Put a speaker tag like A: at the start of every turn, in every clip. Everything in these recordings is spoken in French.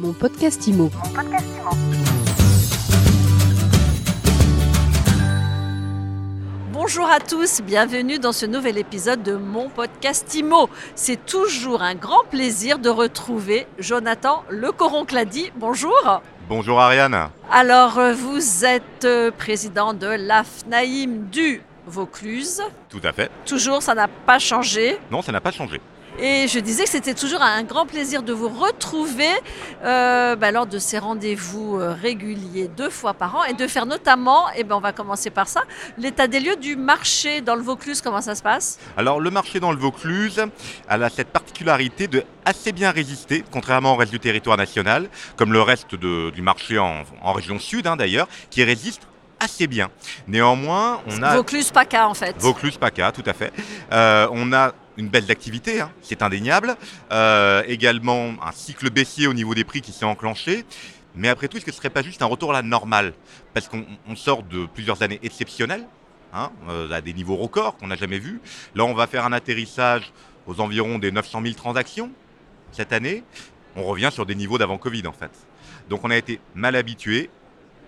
A: Mon podcast IMO.
B: Bonjour à tous, bienvenue dans ce nouvel épisode de mon podcast IMO. C'est toujours un grand plaisir de retrouver Jonathan Le Coron-Clady. Bonjour.
C: Bonjour Ariane.
B: Alors, euh, vous êtes euh, président de l'AFNAIM du Vaucluse.
C: Tout à fait.
B: Toujours, ça n'a pas changé?
C: Non, ça n'a pas changé.
B: Et je disais que c'était toujours un grand plaisir de vous retrouver euh, bah, lors de ces rendez-vous euh, réguliers deux fois par an et de faire notamment, et ben on va commencer par ça, l'état des lieux du marché dans le Vaucluse, comment ça se passe?
C: Alors le marché dans le Vaucluse elle a cette particularité de assez bien résister, contrairement au reste du territoire national, comme le reste de- du marché en, en région sud hein, d'ailleurs, qui résiste assez bien. Néanmoins, on a...
B: Vaucluse PACA en fait.
C: Vaucluse PACA, tout à fait. Euh, on a une baisse d'activité, hein, c'est indéniable. Euh, également un cycle baissier au niveau des prix qui s'est enclenché. Mais après tout, est-ce que ce ne serait pas juste un retour à la normale? Parce qu'on on sort de plusieurs années exceptionnelles, hein, euh, à des niveaux records qu'on n'a jamais vus. Là, on va faire un atterrissage aux environs des 900 000 transactions cette année. On revient sur des niveaux d'avant Covid, en fait. Donc on a été mal habitué.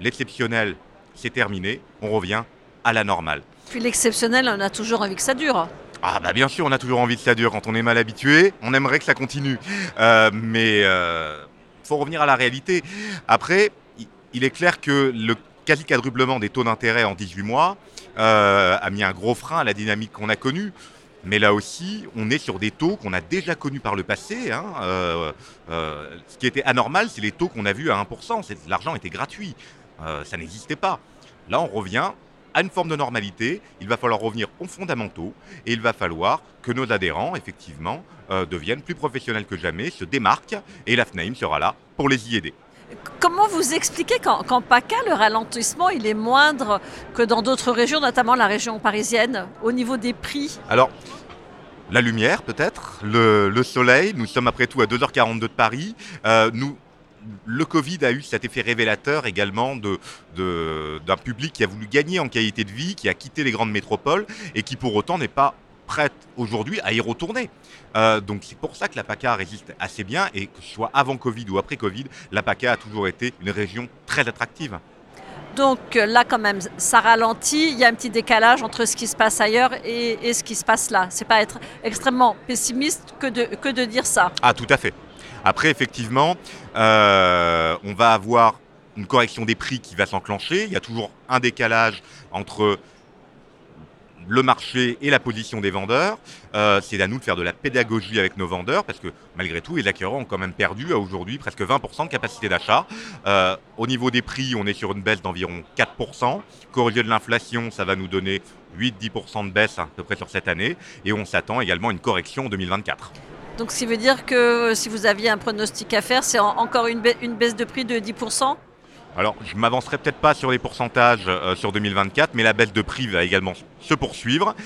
C: L'exceptionnel, c'est terminé. On revient à la normale.
B: Puis l'exceptionnel, on a toujours envie que ça dure.
C: Ah bah bien sûr, on a toujours envie que ça dure. Quand on est mal habitué, on aimerait que ça continue. Euh, mais euh, faut revenir à la réalité. Après, il est clair que le quasi quadruplement des taux d'intérêt en 18 mois euh, a mis un gros frein à la dynamique qu'on a connue. Mais là aussi, on est sur des taux qu'on a déjà connus par le passé. hein. Ce qui était anormal, c'est les taux qu'on a vus à 1%. C'est- L'argent était gratuit. Ça n'existait pas. Là, on revient à une forme de normalité. Il va falloir revenir aux fondamentaux et il va falloir que nos adhérents, effectivement, euh, deviennent plus professionnels que jamais, se démarquent et la FNAIM sera là pour les y aider.
B: Comment vous expliquez qu'en PACA, le ralentissement, il est moindre que dans d'autres régions, notamment la région parisienne, au niveau des prix?
C: Alors, la lumière peut-être, le, le soleil, nous sommes après tout à 2h42 de Paris. Euh, nous, le Covid a eu cet effet révélateur également de- de- d'un public qui a voulu gagner en qualité de vie, qui a quitté les grandes métropoles et qui pour autant n'est pas prête aujourd'hui à y retourner. Euh, donc c'est pour ça que la PACA résiste assez bien et que ce soit avant Covid ou après Covid, la PACA a toujours été une région très attractive.
B: Donc euh, là, quand même, ça ralentit. Il y a un petit décalage entre ce qui se passe ailleurs et, et ce qui se passe là. C'est pas être extrêmement pessimiste que de, que de dire ça.
C: Ah, tout à fait. Après, effectivement, euh, on va avoir une correction des prix qui va s'enclencher. Il y a toujours un décalage entre le marché et la position des vendeurs. Euh, c'est à nous de faire de la pédagogie avec nos vendeurs parce que malgré tout, les acquéreurs ont quand même perdu à aujourd'hui presque 20% de capacité d'achat. Euh, au niveau des prix, on est sur une baisse d'environ 4%. Corrigé de l'inflation, ça va nous donner 8-10% de baisse à peu près sur cette année. Et on s'attend également à une correction en 2024.
B: Donc, ce qui veut dire que euh, si vous aviez un pronostic à faire, c'est en- encore une, ba- une baisse de prix de 10%
C: Alors, je m'avancerai peut-être pas sur les pourcentages euh, sur 2024, mais la baisse de prix va également se poursuivre.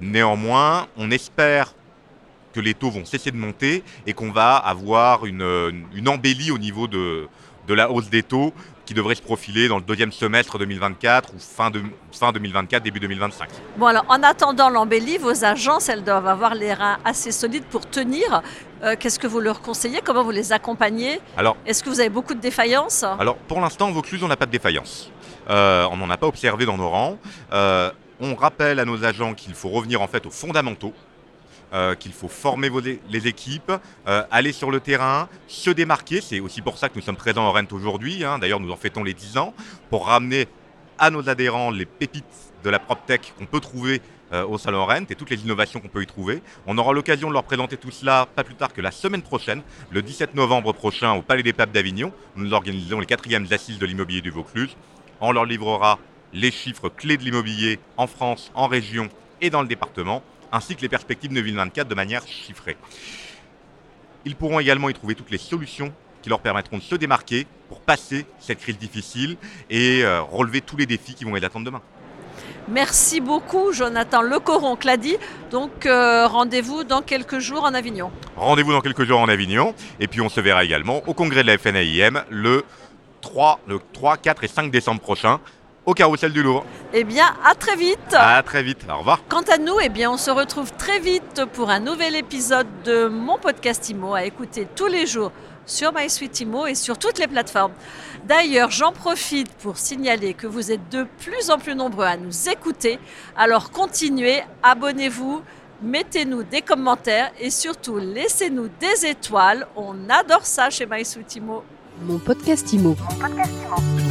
C: Néanmoins, on espère que les taux vont cesser de monter et qu'on va avoir une embellie au niveau de, de la hausse des taux qui devrait se profiler dans le deuxième semestre 2024 ou fin, de, fin 2024, début 2025.
B: Bon, alors, en attendant l'embellie, vos agences, elles doivent avoir les reins assez solides pour tenir. Euh, Qu'est-ce que vous leur conseillez? Comment vous les accompagnez?
C: Alors,
B: Est-ce que vous avez beaucoup de défaillances?
C: Alors pour l'instant, au Vaucluse, on n'a pas de défaillance. Euh, on n'en a pas observé dans nos rangs. Euh, on rappelle à nos agents qu'il faut revenir en fait aux fondamentaux, euh, qu'il faut former les équipes, euh, aller sur le terrain, se démarquer. C'est aussi pour ça que nous sommes présents au Rent aujourd'hui. hein. D'ailleurs, nous en fêtons les 10 ans pour ramener à nos adhérents les pépites de la PropTech qu'on peut trouver euh, au Salon Rent et toutes les innovations qu'on peut y trouver. On aura l'occasion de leur présenter tout cela pas plus tard que la semaine prochaine, le 17 novembre prochain au Palais des Papes d'Avignon. Nous organisons les quatrièmes assises de l'immobilier du Vaucluse. On leur livrera les chiffres clés de l'immobilier en France, en région et dans le département, ainsi que les perspectives 2024 de manière chiffrée. Ils pourront également y trouver toutes les solutions qui leur permettront de se démarquer pour passer cette crise difficile et euh, relever tous les défis qui vont les attendre demain.
B: Merci beaucoup, Jonathan Lecoron-Clady. Donc, euh, rendez-vous dans quelques jours en Avignon.
C: Rendez-vous dans quelques jours en Avignon et puis on se verra également au congrès de la FNAIM le 3, le 3, 4 et 5 décembre prochain au Carrousel du Louvre.
B: Eh bien, à très vite.
C: À très vite. Au revoir.
B: Quant à nous, eh bien, on se retrouve très vite pour un nouvel épisode de mon podcast IMO à écouter tous les jours sur MySuite et sur toutes les plateformes. D'ailleurs, j'en profite pour signaler que vous êtes de plus en plus nombreux à nous écouter. Alors continuez, abonnez-vous, mettez-nous des commentaires et surtout laissez-nous des étoiles. On adore ça chez MySuite
A: Mon podcast Imo. Mon podcast Imo.